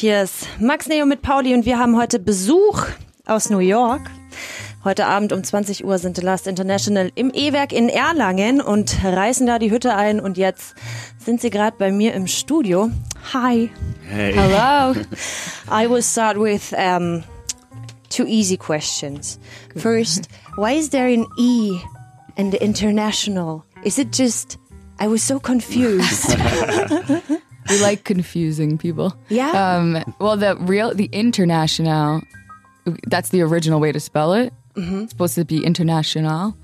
Hier ist Max Neo mit Pauli und wir haben heute Besuch aus New York. Heute Abend um 20 Uhr sind The Last International im E-Werk in Erlangen und reißen da die Hütte ein. Und jetzt sind sie gerade bei mir im Studio. Hi. Hey. Hello. I will start with um, two easy questions. First, why is there an E in the international? Is it just, I was so confused. We like confusing people. Yeah? Um, well, the real, the international, that's the original way to spell it. Mm-hmm. It's supposed to be international.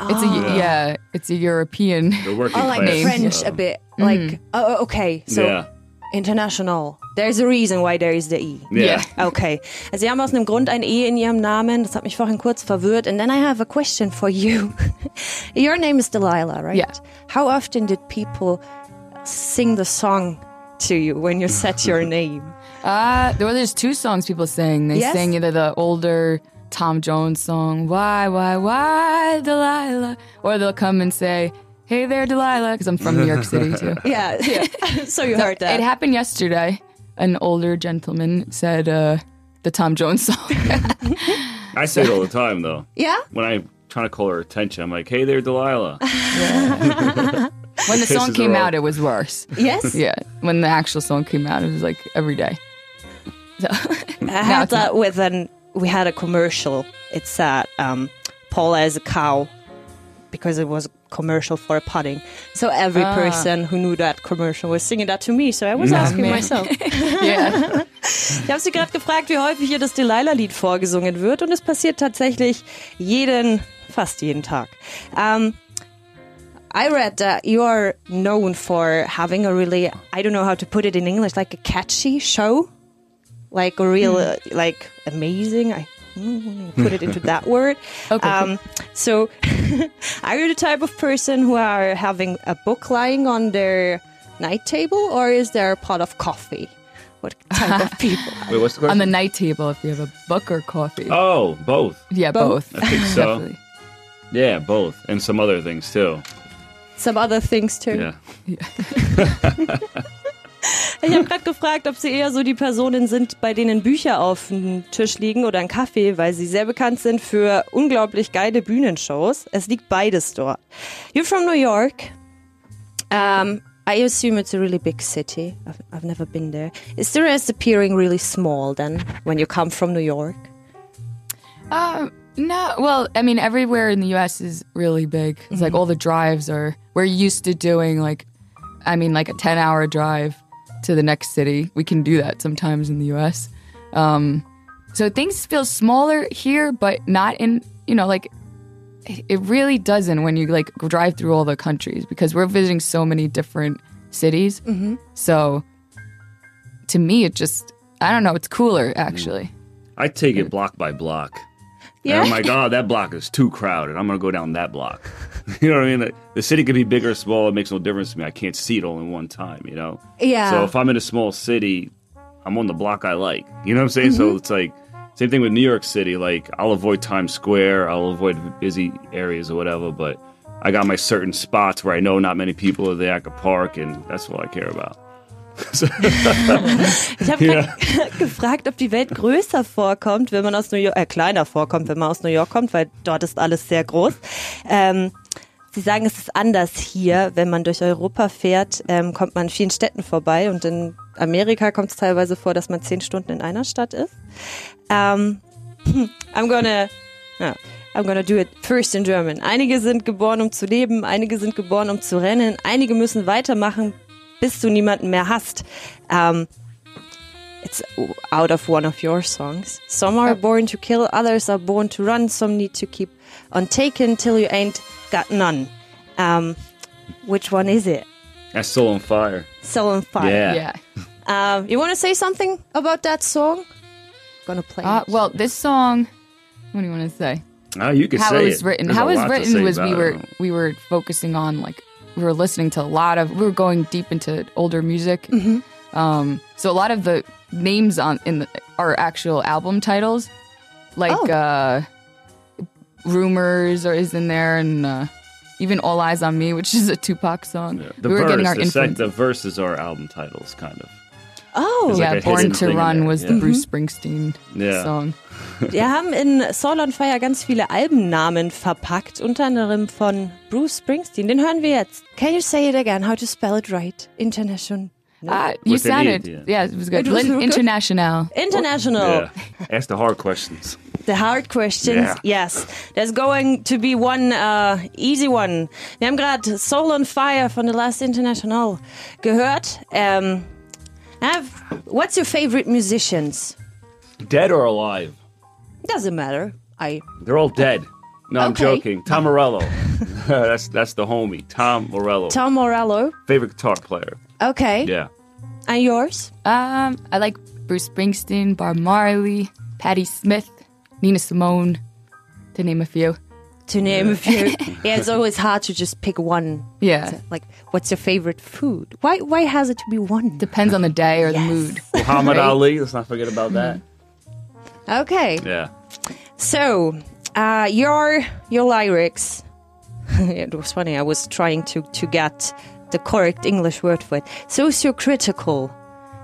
It's a yeah, it's a European. The working oh, like class. French uh, a bit. Like, oh, okay. So, Yeah. international. There's a reason why there is the E. Yeah. Okay. Also Sie haben aus einem Grund ein E in Ihrem Namen. Das hat mich vorhin kurz verwirrt. And then I have a question for you. Your name is Delilah, right? Yeah. How often did people sing the song to you when you set your name? Uh, there there's two songs people sing. They Yes? sing either the older Tom Jones song, "Why, Why, Why, Delilah," or they'll come and say, "Hey there, Delilah," because I'm from New York City too. Yeah. yeah. so you heard that. It happened yesterday. An older gentleman said uh, the Tom Jones song. I say it all the time though. yeah? When I'm trying to call her attention, I'm like, "Hey there, Delilah." When the song came out, it was worse. Yes? Yeah, when the actual song came out, it was like every day. So, I had that with an. We had a commercial. It's that um, Paula is a cow because it was a commercial for a pudding. So every Ah. person who knew that commercial was singing that to me. So I was asking man. myself. yeah. Ich habe sie gerade gefragt, wie häufig hier das Delilah-Lied vorgesungen wird. Und es passiert tatsächlich jeden, fast jeden Tag. Um, I read that you are known for having a really, I don't know how to put it in English, like a catchy show. Like a real, uh, like amazing. I mm, put it into that word. Okay. Um, so, are you the type of person who are having a book lying on their night table, or is there a pot of coffee? What type of people? Wait, what's the On the night table, if you have a book or coffee. oh, both. yeah, both. both. I think so. Definitely. Yeah, both, and some other things too. Some other things too. Yeah. Ich habe gerade gefragt, ob Sie eher so die Personen sind, bei denen Bücher auf dem Tisch liegen oder ein Kaffee, weil Sie sehr bekannt sind für unglaublich geile Bühnenshows. Es liegt beides dort. You're from New York. Um, I assume it's a really big city. I've, I've never been there. Is the rest appearing really small then when you come from New York? Um, no, well, I mean, everywhere in the U.S. is really big. It's like mm-hmm. all the drives are. We're used to doing like, I mean, like a ten-hour drive to the next city. We can do that sometimes in the U.S. Um, so things feel smaller here, but not in. You know, like it it really doesn't when you like drive through all the countries because we're visiting so many different cities. Mm-hmm. So, to me, it just I don't know. It's cooler actually. Mm. I take it block by block. Yeah. And I'm like, oh, that block is too crowded. I'm gonna go down that block. you know what I mean? Like, The city could be big or small. It makes no difference to me. I can't see it all in one time. You know. Yeah. So if I'm in a small city, I'm on the block I like. You know what I'm saying? So mm-hmm. it's like same thing with New York City. Like I'll avoid Times Square. I'll avoid busy areas or whatever. But I got my certain spots where I know not many people are there. I could park, and that's all I care about. Ich habe grad gefragt, ob die Welt größer vorkommt, wenn man aus New York, äh, kleiner vorkommt, wenn man aus New York kommt, weil dort ist alles sehr groß. Ähm, Sie sagen, es ist anders hier. Wenn man durch Europa fährt, ähm, kommt man an vielen Städten vorbei und in Amerika kommt es teilweise vor, dass man zehn Stunden in einer Stadt ist. Ähm, I'm gonna, ja, I'm gonna do it first in German. Einige sind geboren, um zu leben, einige sind geboren, um zu rennen, einige müssen weitermachen, bis du niemanden mehr hast. Um, it's out of one of your songs. Some are born to kill, others are born to run, some need to keep on taking till you ain't got none. Um, which one is it? That's still on fire. Soul on Fire. Yeah. Yeah. Um, you want to say something about that song? Gonna play. Uh, it. well, this song. What do you want to say? Ah, you can How say it was written. There's How it was written was we about were we were focusing on like we were listening to a lot of we were going deep into older music. Um, so a lot of the names on in the, our actual album titles, like Oh. uh, rumors, or is in there, and uh, even All Eyes on Me, which is a Tupac song. The we were verse, getting our the, sec- influence. the verses are album titles, kind of. Oh, yeah, like Born to Run was yeah. the Bruce Springsteen Yeah. song. Wir haben in Soul on Fire ganz viele Albennamen verpackt, unter anderem von Bruce Springsteen. Den hören wir jetzt. Can you say it again? How to spell it right? International. Uh, you With sounded, E, yeah. yeah. it was good. It was? International. International. Yeah. Ask the hard questions. The hard questions. Yeah. Yes. There's going to be one uh, easy one. Wir haben gerade Soul on Fire von The Last International gehört. Um, have, what's your favorite musicians? Dead or alive? Doesn't matter. I They're all dead. No, I'm Okay. joking. Tom Morello. that's that's the homie. Tom Morello. Tom Morello. Favorite guitar player. Okay. Yeah. And yours? Um, I like Bruce Springsteen, Bob Marley, Patti Smith, Nina Simone, to name a few. To name a few. yeah, it's always hard to just pick one. Yeah, Like, what's your favorite food? Why? Why has it to be one? depends on the day or the Yes. mood. Muhammad Right. Ali. Let's not forget about that. Okay. Yeah. So, uh, your your lyrics. it was funny. I was trying to to get the correct English word for it. Sociocritical.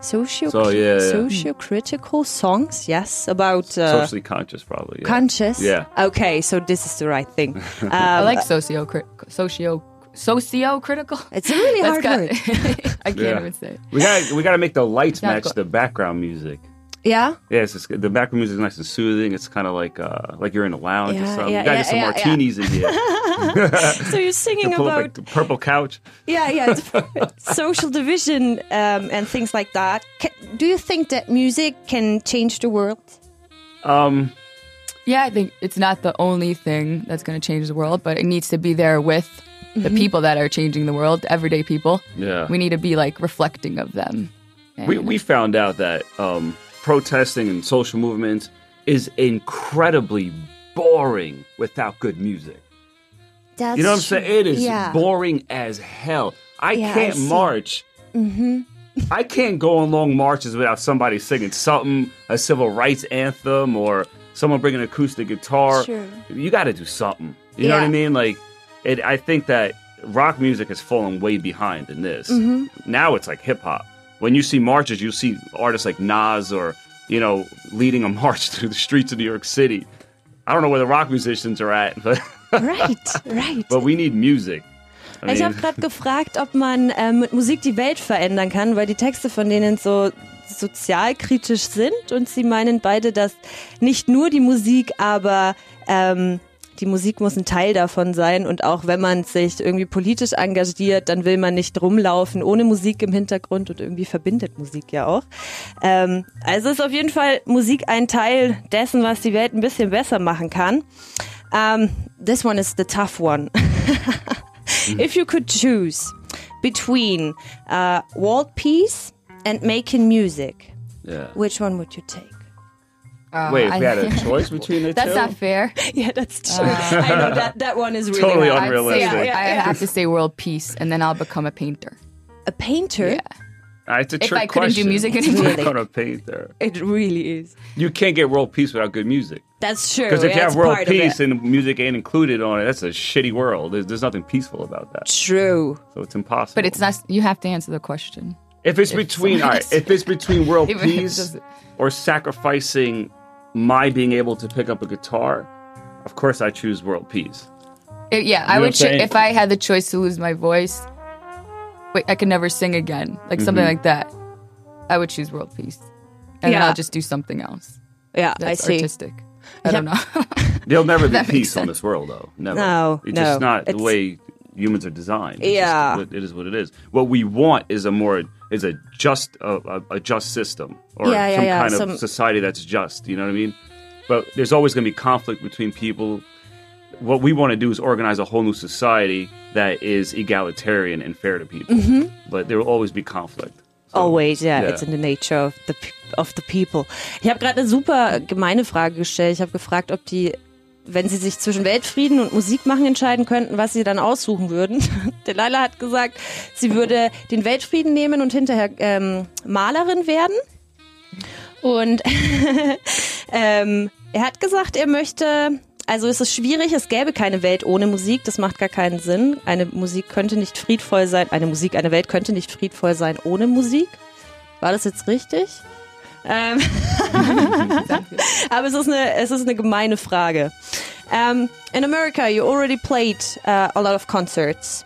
Socio So, yeah, yeah. sociocritical songs. Yes, about uh, Socially conscious, probably. Yeah. conscious. Yeah. Okay, so this is the right thing. Um, I like socio socio socio critical. it's a really hard word. I can't Yeah. even say. it. We got we got to make the lights match go- the background music. Yeah. Yeah, it's just, the background music is nice and soothing. It's kind of like uh, like you're in a lounge or Yeah, something. yeah, you gotta yeah, get some yeah, martinis in here. So you're singing Pull up about like the purple couch. Yeah, yeah, social division um, and things like that. Ca do you think that music can change the world? Um, Yeah, I think it's not the only thing that's going to change the world, but it needs to be there with the people that are changing the world, everyday people. yeah. We need to be like reflecting of them. we, we found out that um, protesting and social movements is incredibly boring without good music. That's You know what I'm saying? It is Yeah. boring as hell. I Yeah, can't see. march. Mm-hmm. I can't go on long marches without somebody singing something, a civil rights anthem, or someone bringing an acoustic guitar. Sure. You got to do something. You know what I mean? Like, it, I think that rock music has fallen way behind in this. Mm-hmm. Now it's like hip hop. When you see marches, you see artists like Nas or you know leading a march through the streets of New York City. I don't know where the rock musicians are at, but Right, right. but we need music. I Ich habe gerade gefragt, ob man ähm, mit Musik die Welt verändern kann, weil die Texte von denen so sozialkritisch sind und sie meinen beide, dass nicht nur die Musik, aber ähm, die Musik muss ein Teil davon sein und auch wenn man sich irgendwie politisch engagiert, dann will man nicht rumlaufen ohne Musik im Hintergrund und irgendwie verbindet Musik ja auch. Ähm, also ist auf jeden Fall Musik ein Teil dessen, was die Welt ein bisschen besser machen kann. Um, this one is the tough one. If you could choose between uh, world peace and making music, yeah. which one would you take? Uh, Wait, I- we had a choice between the That's two. not fair. Yeah, that's true. I know that that one is really Totally hard. I'd say, Unrealistic. Yeah, I have to say world peace, and then I'll become a painter. A painter. Yeah. Uh, it's a If trick I couldn't do music anymore. not gonna paint there. It really is. You can't get world peace without good music. That's true. Because if you have world part of it. peace and music ain't included on it, that's a shitty world. There's, there's nothing peaceful about that. True. So it's impossible. But it's not. You have to answer the question. If it's between, all right, if it's between world Even if it peace or sacrificing my being able to pick up a guitar, of course I choose world peace. It- yeah, know I would. I'm Ch- saying? if I had the choice to lose my voice, wait, I could never sing again, like something Mm-hmm. like that. I would choose world peace, and then Yeah. I'll just do something else. Yeah, That's I see. artistic. I don't know. There'll never be That makes peace on this world, though. Never. No, it's no, just not the way humans are designed. It's Yeah. what- it is what it is. What we want is a more is a just a, a, a just system or Yeah, yeah, some yeah, kind of society that's just. You know what I mean? But there's always going to be conflict between people. What we want to do is organize a whole new society that is egalitarian and fair to people. Mm-hmm. But there will always be conflict. So, Always, yeah, yeah. it's in the nature of the of the people. Ich habe gerade eine super gemeine Frage gestellt. Ich habe gefragt, ob die, wenn sie sich zwischen Weltfrieden und Musik machen entscheiden könnten, was sie dann aussuchen würden. Delilah hat gesagt, sie würde den Weltfrieden nehmen und hinterher ähm, Malerin werden. Und ähm, er hat gesagt, er möchte, also es ist schwierig, es gäbe keine Welt ohne Musik, das macht gar keinen Sinn. Eine Musik könnte nicht friedvoll sein, eine Musik, eine Welt könnte nicht friedvoll sein ohne Musik. War das jetzt richtig? Ähm, aber es ist eine, es ist eine gemeine Frage. Um, in America, you already played uh, a lot of concerts,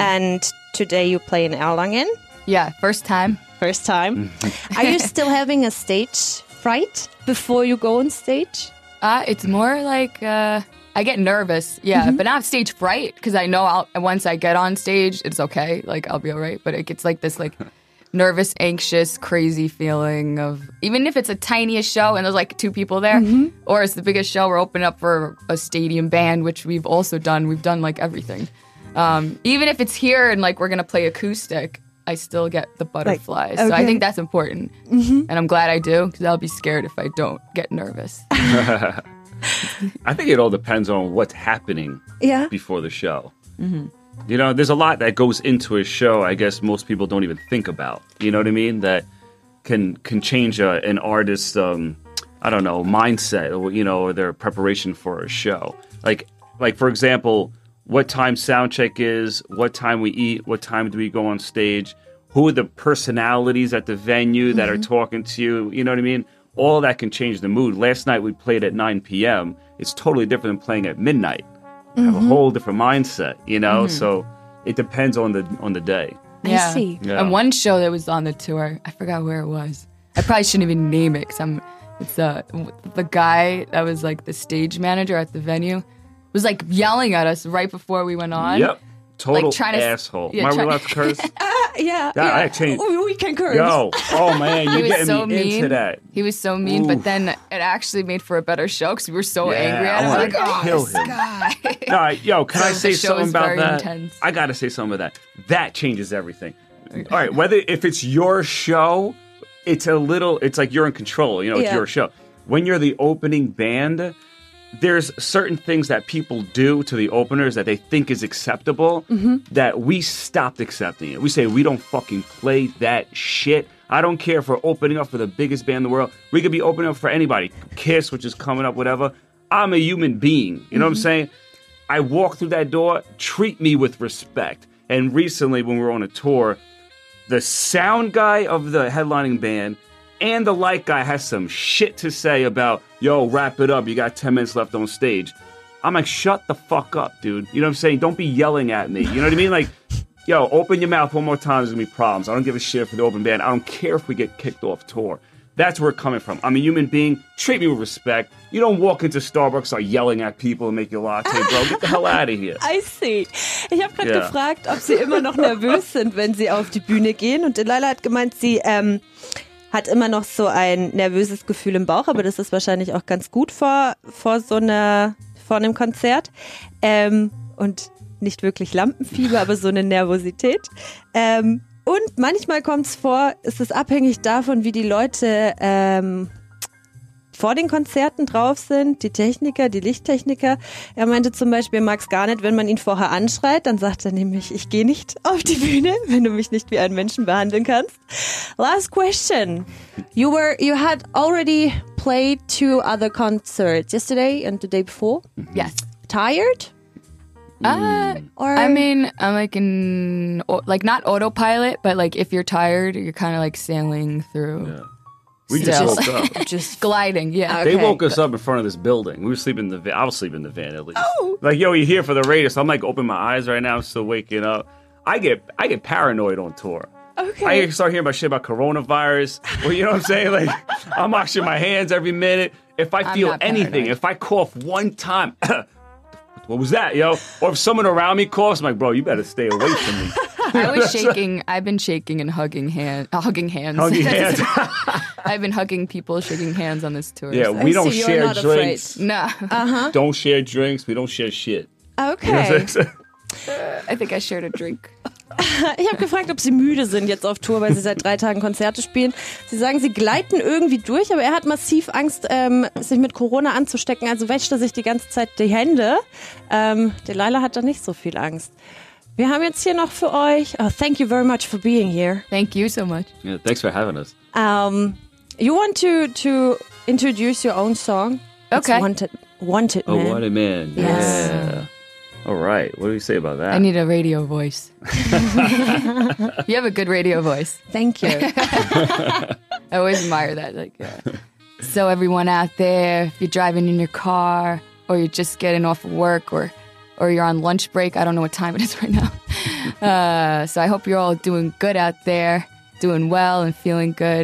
and today you play in Erlangen. Yeah, first time. First time. Are you still having a stage fright before you go on stage? Uh, it's more like uh, I get nervous, yeah, but not stage fright because I know I'll, once I get on stage, it's okay. Like I'll be all right. But it gets like this like nervous, anxious, crazy feeling of even if it's a tiniest show and there's like two people there, or it's the biggest show. We're opening up for a stadium band, which we've also done. We've done like everything. Um, even if it's here and like we're gonna play acoustic, I still get the butterflies. So I think that's important, and I'm glad I do because I'll be scared if I don't get nervous. I think it all depends on what's happening Yeah. before the show. You know, there's a lot that goes into a show. I guess most people don't even think about. You know what I mean? That can can change a, an artist's, um, I don't know, mindset or you know, or their preparation for a show. Like, like for example, what time sound check is, what time we eat, what time do we go on stage, who are the personalities at the venue that are mm-hmm. talking to you. You know what I mean? All that can change the mood. Last night we played at 9 p.m. It's totally different than playing at midnight have a mm-hmm. whole different mindset, you know. Mm-hmm. So it depends on the on the day. I see. Yeah. And one show that was on the tour, I forgot where it was. I probably shouldn't even name it because I'm. It's uh, the guy that was like the stage manager at the venue was like yelling at us right before we went on. Yep, total Like, trying to- asshole. yeah, Am I try- allowed to curse? Uh, yeah. Yeah, I changed- We, we can curse. Yo, oh man, was getting so me mean. into that. He was so mean, but then it actually made for a better show because we were so Yeah, angry at I him. Like, oh, kill this him. guy. All right, yo, can I say something about that? intense. I got to say something about that. That changes everything. All right, whether if it's your show, it's a little. It's like you're in control. You know, it's your show. When you're the opening band, there's certain things that people do to the openers that they think is acceptable Mm-hmm. that we stopped accepting it. We say we don't fucking play that shit. I don't care if we're opening up for the biggest band in the world. We could be opening up for anybody. Kiss, which is coming up, whatever. I'm a human being. You know what I'm saying? I walk through that door, treat me with respect. And recently, when we were on a tour, the sound guy of the headlining band and the light guy has some shit to say about, yo, wrap it up. You got 10 minutes left on stage. I'm like, shut the fuck up, dude. You know what I'm saying? Don't be yelling at me. You know what I mean? Like, yo, open your mouth one more time. There's gonna be problems. I don't give a shit for the open band. I don't care if we get kicked off tour. That's where it's coming from. I'm a human being. Treat me with respect. You don't walk into Starbucks, start yelling at people and make your latte, bro. Get the hell out of here. I see. Ich habe gerade Ja. gefragt, ob sie immer noch nervös sind, wenn sie auf die Bühne gehen. Und Delilah hat gemeint, sie ähm, hat immer noch so ein nervöses Gefühl im Bauch, aber das ist wahrscheinlich auch ganz gut vor, vor so einer, vor einem Konzert. Ähm, und nicht wirklich Lampenfieber, aber so eine Nervosität. Ähm, und manchmal kommt es vor, es ist abhängig davon, wie die Leute ähm, vor den Konzerten drauf sind, die Techniker, die Lichttechniker. Er meinte zum Beispiel, er mag es gar nicht, wenn man ihn vorher anschreit, dann sagt er nämlich, ich gehe nicht auf die Bühne, wenn du mich nicht wie einen Menschen behandeln kannst. Last question. You were, you had already played two other concerts yesterday and the day before. yes. Tired? Uh, Or I mean, I'm like in like not autopilot, but like if you're tired, you're kind of like sailing through, We just Still. woke up. just gliding. Yeah. They Okay. woke us up in front of this building. We were sleeping in the van. I was sleeping in the van at least. Oh. Like, yo, you here for the radio? So I'm like, open my eyes right now. I'm still waking up. I get I get paranoid on tour. okay. I start hearing about shit about coronavirus. Well, you know what I'm saying? Like, I'm washing my hands every minute. If I I'm feel not anything, paranoid. if I cough one time, what was that, yo? Or if someone around me coughs, I'm like, bro, you better stay away from me. I was shaking. I've been shaking and hugging hand, uh, hugging hands. Hugging hands. I've been hugging people, shaking hands on this tour. yeah, we don't see you're share not afraid. drinks. no, Don't share drinks. We don't share shit. You know Okay. I'm saying? I think I shared a drink. Ich habe gefragt, ob sie müde sind jetzt auf Tour, weil sie seit drei Tagen Konzerte spielen. Sie sagen, sie gleiten irgendwie durch, aber er hat massiv Angst, ähm, sich mit Corona anzustecken. Also wäscht er sich die ganze Zeit die Hände. Ähm, Delilah hat da nicht so viel Angst. Wir haben jetzt hier noch für euch. Oh, thank you very much for being here. Thank you so much. Yeah, thanks for having us. Um, you want to to introduce your own song? Okay. It's Okay. Wanted, wanted Oh, man. what a man. Yes. Yeah. All right. What do you say about that? I need a radio voice. you have a good radio voice. Thank you. I always admire that. Like, uh, so everyone out there, if you're driving in your car, or you're just getting off of work, or or you're on lunch break, I don't know what time it is right now. Uh, so I hope you're all doing good out there, doing well and feeling good.